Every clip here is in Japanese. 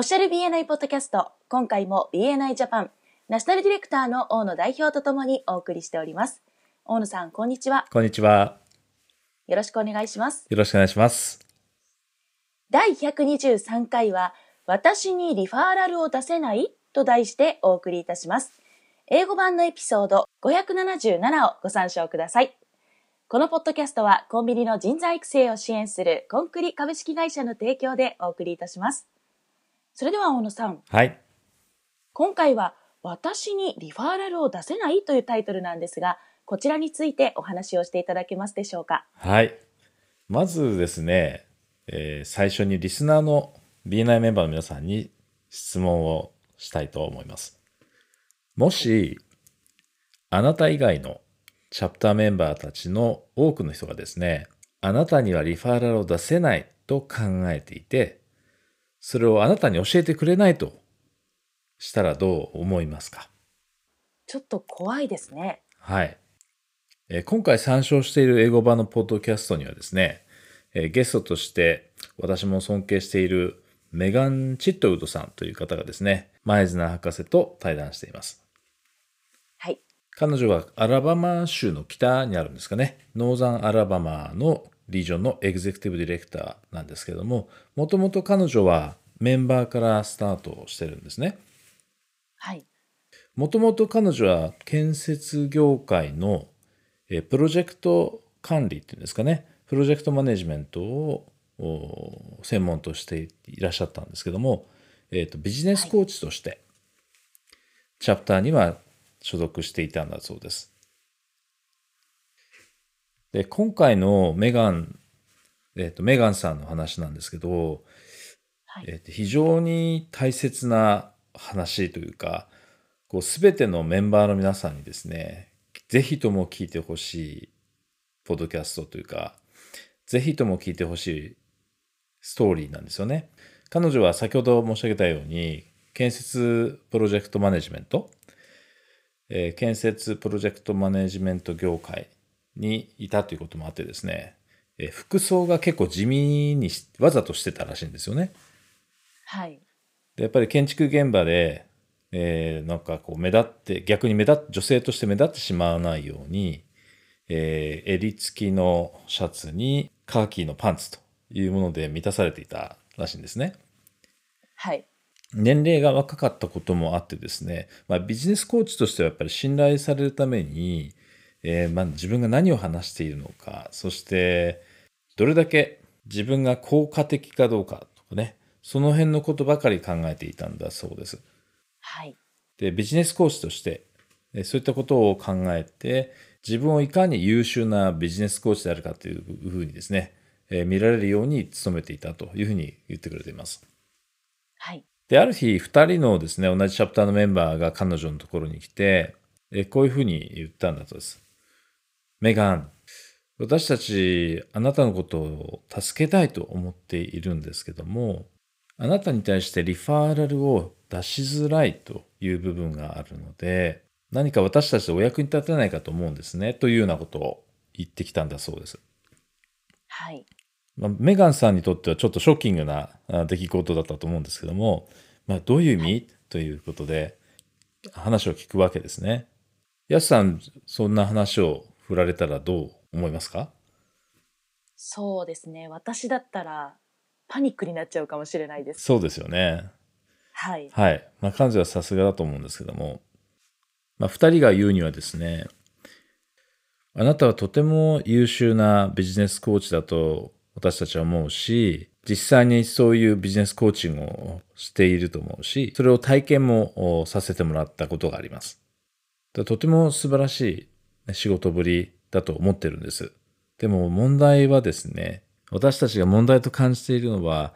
オフィシャル BNI ポッドキャスト、今回も BNI ジャパン、ナショナルディレクターの大野代表とともにお送りしております。大野さん、こんにちは。こんにちは。よろしくお願いします。よろしくお願いします。第123回は、私にリファーラルを出せないと題してお送りいたします。英語版のエピソード577をご参照ください。このポッドキャストはコンビニの人材育成を支援するコンクリ株式会社の提供でお送りいたします。それでは大野さん、はい。今回は私にリファーラルを出せないというタイトルなんですが、こちらについてお話をしていただけますでしょうか？はい。まずですね、えー最初にリスナーの BNI メンバーの皆さんに質問をしたいと思います。もし、あなた以外のチャプターメンバーたちの多くの人がですね、あなたにはリファーラルを出せないと考えていて、それをあなたに教えてくれないとしたらどう思いますか？ちょっと怖いですね。はい。えー今回参照している英語版のポッドキャストにはですね、えーゲストとして私も尊敬しているメガン・チットウッドさんという方がですね、前綱博士と対談しています。はい。彼女はアラバマ州の北にあるんですかね、ノーザンアラバマのリージョンのエグゼクティブディレクターなんですけれども、もともと彼女はメンバーからスタートをしてるんですね。はい。もともと彼女は建設業界のえープロジェクト管理っていうんですかね、プロジェクトマネジメントをお専門としていらっしゃったんですけども、えーとビジネスコーチとして、チャプターには所属していたんだそうです。で今回のメガン、えーとメガンさんの話なんですけど、はい。えーと非常に大切な話というか、こう全てのメンバーの皆さんにですね、ぜひとも聞いてほしいポッドキャストというか、ぜひとも聞いてほしいストーリーなんですよね。彼女は先ほど申し上げたように、建設プロジェクトマネジメント、えー建設プロジェクトマネジメント業界にいたということもあってですね、えー服装が結構地味にしわざとしてたらしいんですよね。はい。でやっぱり建築現場で、えーなんかこう目立って逆に目立っ女性として目立ってしまわないように、えー襟付きのシャツにカーキーのパンツというもので満たされていたらしいんですね。はい。年齢が若かったこともあってですね、まあ、ビジネスコーチとしてはやっぱり信頼されるために、えーまあ、自分が何を話しているのかそしてどれだけ自分が効果的かどうかとかねその辺のことばかり考えていたんだそうです。はい。でビジネスコーチとしてえーそういったことを考えて自分をいかに優秀なビジネスコーチであるかというふうにですね、えー見られるように努めていたというふうに言ってくれています。はい。で、ある日、二人のですね、同じチャプターのメンバーが彼女のところに来て、えこういうふうに言ったんだそうです。メガン、私たち、あなたのことを助けたいと思っているんですけども、あなたに対してリファーラルを出しづらいという部分があるので、何か私たちでお役に立てないかと思うんですね、というようなことを言ってきたんだそうです。はい。まあ、メガンさんにとってはちょっとショッキングなあ出来事だったと思うんですけども、まあ、どういう意味、ということで話を聞くわけですね。やすさん、そんな話を振られたらどう思いますか？そうですね。私だったらパニックになっちゃうかもしれないです。そうですよね。はい。はい。まあ、彼女はさすがだと思うんですけども、まあ、二人が言うにはですね、あなたはとても優秀なビジネスコーチだと私たちは思うし、実際にそういうビジネスコーチングをしていると思うし、それを体験もおさせてもらったことがあります。だとても素晴らしいね仕事ぶりだと思ってるんです。でも問題はですね、私たちが問題と感じているのは、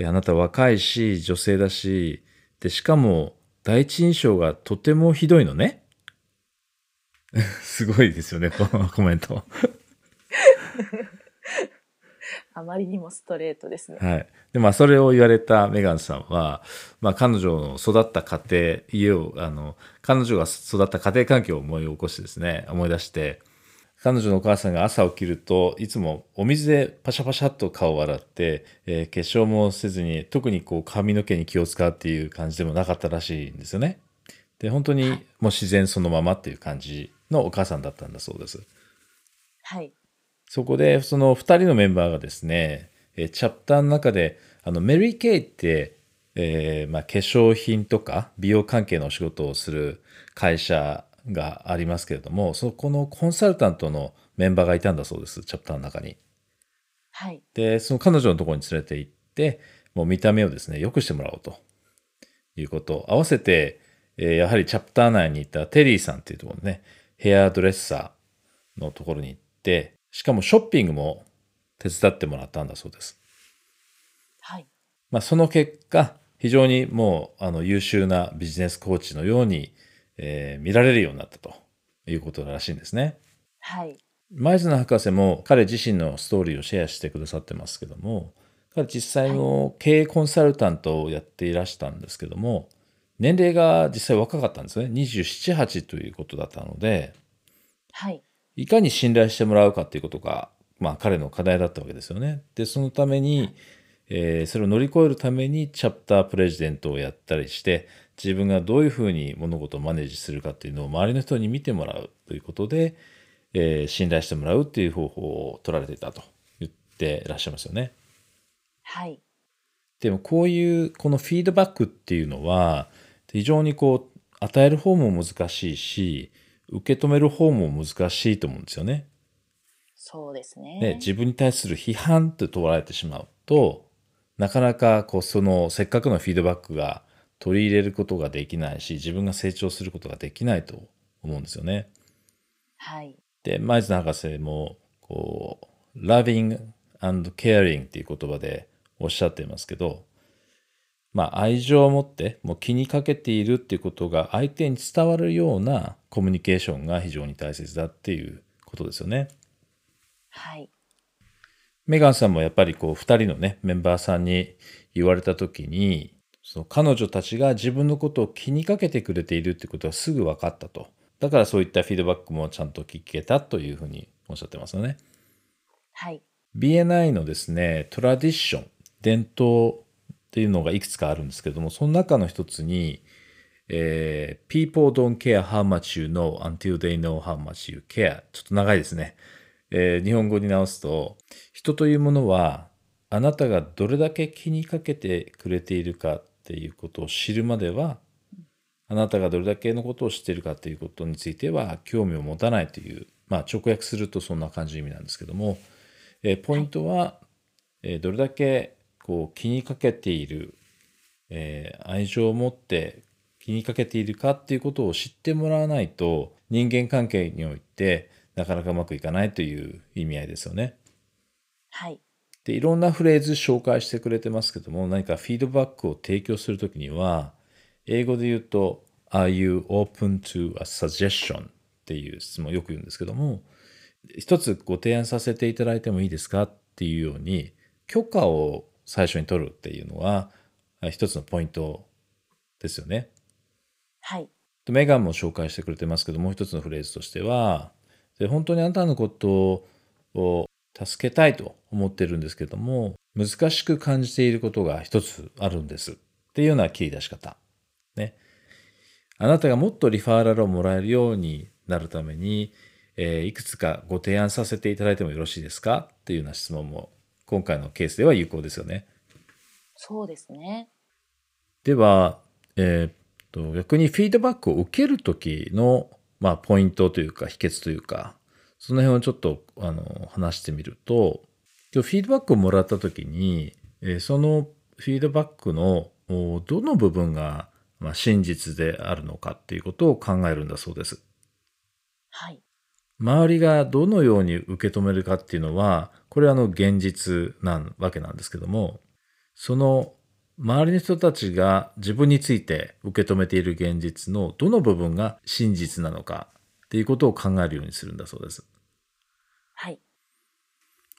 あなた若いし、女性だし、で、しかも第一印象がとてもひどいのね。すごいですよね、このコメント。あまりにもストレートですね。はい。で、まあ、それを言われたメガンさんは、まあ、彼女の育った家庭、家を、あの、彼女が育った家庭環境を思い起こしてですね、思い出して、彼女のお母さんが朝起きるといつもお水でパシャパシャっと顔を洗って、えー化粧もせずに特にこう髪の毛に気を使うっていう感じでもなかったらしいんですよね。で本当にもう自然そのままっていう感じのお母さんだったんだそうです。はい。そこでその2人のメンバーがですね、えーチャプターの中であのメリー・ケイって、えーまあ、化粧品とか美容関係のお仕事をする会社がありますけれどもそこのコンサルタントのメンバーがいたんだそうですチャプターの中に。はい。でその彼女のところに連れて行ってもう見た目をですね良くしてもらおうということ合わせて、えーやはりチャプター内にいたテリーさんっていうところねヘアドレッサーのところに行ってしかもショッピングも手伝ってもらったんだそうです。はい。まあ、その結果非常にもうあの優秀なビジネスコーチのように、えー見られるようになったということらしいんですね。はい。前津博士も彼自身のストーリーをシェアしてくださってますけども彼実際の経営コンサルタントをやっていらしたんですけども年齢が実際若かったんですね278ということだったのではい。いかに信頼してもらうかっていうことが、まあ、彼の課題だったわけですよね。でそのために、えーそれを乗り越えるためにチャプタープレジデントをやったりして自分がどういうふうに物事をマネージするかっていうのを周りの人に見てもらうということで、えー信頼してもらうっていう方法を取られていたと言ってらっしゃいますよね。はい。でもこういうこのフィードバックっていうのは非常にこう与える方も難しいし受け止める方も難しいと思うんですよね。そうですね。ね、自分に対する批判って捉えてしまうとなかなかこうそのせっかくのフィードバックが取り入れることができないし自分が成長することができないと思うんですよね。はい。で前津博士もこう loving and caring っていう言葉でおっしゃっていますけどまあ愛情を持ってもう気にかけているっていうことが相手に伝わるようなコミュニケーションが非常に大切だっていうことですよね。はい。メガンさんもやっぱりこう2人のねメンバーさんに言われた時にその彼女たちが自分のことを気にかけてくれているってことはすぐ分かったとだからそういったフィードバックもちゃんと聞けたというふうにおっしゃってますよねはい。BNI のですねトラディション伝統っていうのがいくつかあるんですけどもその中の一つに、えー People don't care how much you know until they know how much you care ちょっと長いですね、えー日本語に直すと人というものはあなたがどれだけ気にかけてくれているかっていうことを知るまではあなたがどれだけのことを知っているかということについては興味を持たないという、まあ、直訳するとそんな感じの意味なんですけども、えーポイントは、えどれだけこう気にかけている、えー愛情を持って気にかけているかっていうことを知ってもらわないと人間関係においてなかなかうまくいかないという意味合いですよね。はい。でいろんなフレーズ紹介してくれてますけども何かフィードバックを提供するときには英語で言うと「Are you open to a suggestion?」っていう質問をよく言うんですけども一つご提案させていただいてもいいですかっていうように許可を最初に取るっていうのはあ一つのポイントですよね。はい。でメガンも紹介してくれてますけどもう一つのフレーズとしてはで本当にあなたのことを助けたいと思ってるんですけども難しく感じていることが一つあるんですっていうような切り出し方。ね。あなたがもっとリファーラルをもらえるようになるために、えーいくつかご提案させていただいてもよろしいですかっていうような質問も今回のケースでは有効ですよね。そうですね。では、えーっと逆にフィードバックを受ける時の、まあ、ポイントというか秘訣というかその辺をちょっとあの話してみるとフィードバックをもらった時に、えーそのフィードバックのおどの部分が、まあ、真実であるのかっていうことを考えるんだそうです。はい。周りがどのように受け止めるかっていうのはこれはあの現実なわけなんですけどもその周りの人たちが自分について受け止めている現実のどの部分が真実なのかっていうことを考えるようにするんだそうです。はい。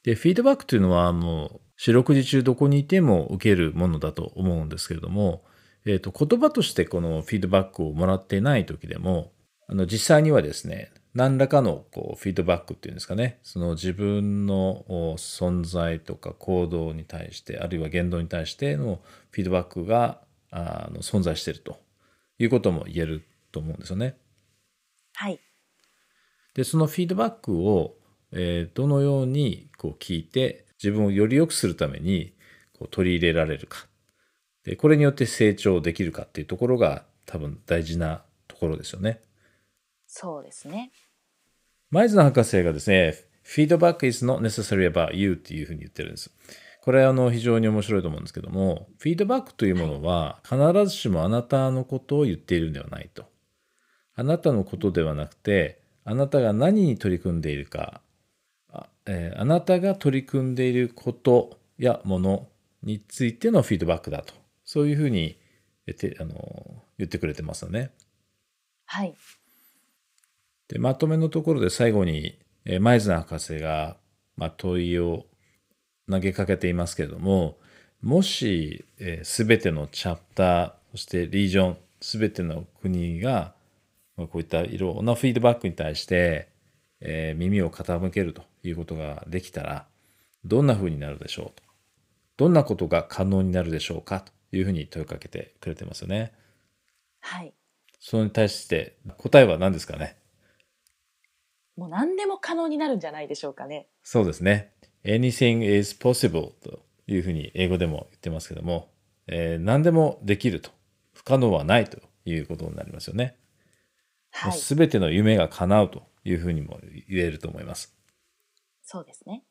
でフィードバックというのはもう四六時中どこにいても受けるものだと思うんですけれども、えー、と言葉としてこのフィードバックをもらっていない時でもあの実際にはですね何らかのこうフィードバックっていうんですかね、その自分の存在とか行動に対して、あるいは言動に対してのフィードバックがあの存在しているということも言えると思うんですよね。はい。で、そのフィードバックを、えー、どのようにこう聞いて、自分をより良くするためにこう取り入れられるか。で、これによって成長できるかっていうところが多分大事なところですよね。そうですね。マイズナ博士がですね、feedback is not necessary about you っていうふうに言ってるんです。これはあの非常に面白いと思うんですけども、フィードバックというものは必ずしもあなたのことを言っているんではないと。あなたのことではなくて、あなたが何に取り組んでいるか、あ,、えー、あなたが取り組んでいることやものについてのフィードバックだと。そういうふうに言ってあの言ってくれてますよね。はい。で、まとめのところで最後に、えー、マイズナー博士が、まあ、問いを投げかけていますけれども、もし、す、え、べ、てのチャプター、そしてリージョン、すべての国が、こういったいろんなフィードバックに対して、えー、耳を傾けるということができたら、どんな風になるでしょうと。どんなことが可能になるでしょうかというふうに問いかけてくれてますよね。はい。それに対して答えは何ですかね？もう何でも可能になるんじゃないでしょうかね。そうですね。anything is possible というふうに英語でも言ってますけども、えー、何でもできると。不可能はないということになりますよね。はい。すべての夢が叶うというふうにも言えると思います。そうですね。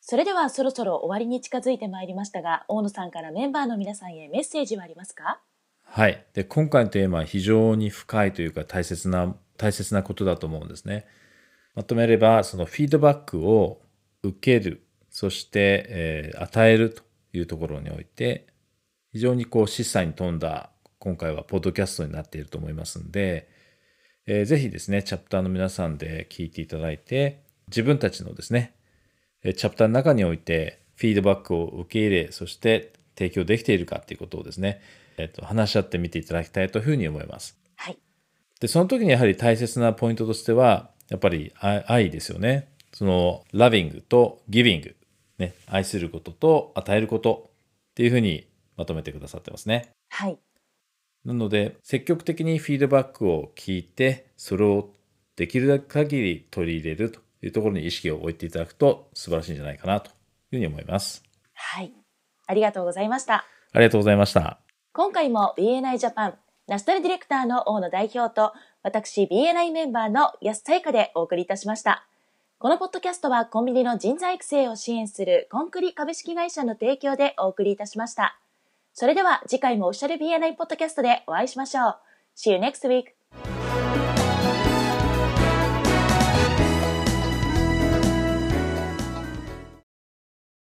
それではそろそろ終わりに近づいてまいりましたが、大野さんからメンバーの皆さんへメッセージはありますか？はい。で、今回のテーマは非常に深いというか大切な、大切なことだと思うんですね。まとめれば、そのフィードバックを受ける、そして、えー、与えるというところにおいて、非常にこう、示唆に富んだ、今回はポッドキャストになっていると思いますんで、えー、ぜひですね、チャプターの皆さんで聞いていただいて、自分たちのですね、チャプターの中においてフィードバックを受け入れ、そして提供できているかっていうことをですね、えっと、話し合ってみていただきたいというふうに思います。はい。で、その時にやはり大切なポイントとしては、やっぱり愛ですよね。その、ラビングとギビング。ね、愛することと与えることっていうふうにまとめてくださってますね。はい。なので、積極的にフィードバックを聞いて、それをできる限り取り入れるというところに意識を置いていただくと素晴らしいんじゃないかなというふうに思います。はい。ありがとうございました。ありがとうございました。今回も BNI ジャパンナショナルディレクターの大野代表と私 BNI メンバーの安さゆかでお送りいたしました。このポッドキャストはコンビニの人材育成を支援するコンクリ株式会社の提供でお送りいたしました。それでは次回もオフィシャル BNI ポッドキャストでお会いしましょう。See you next week.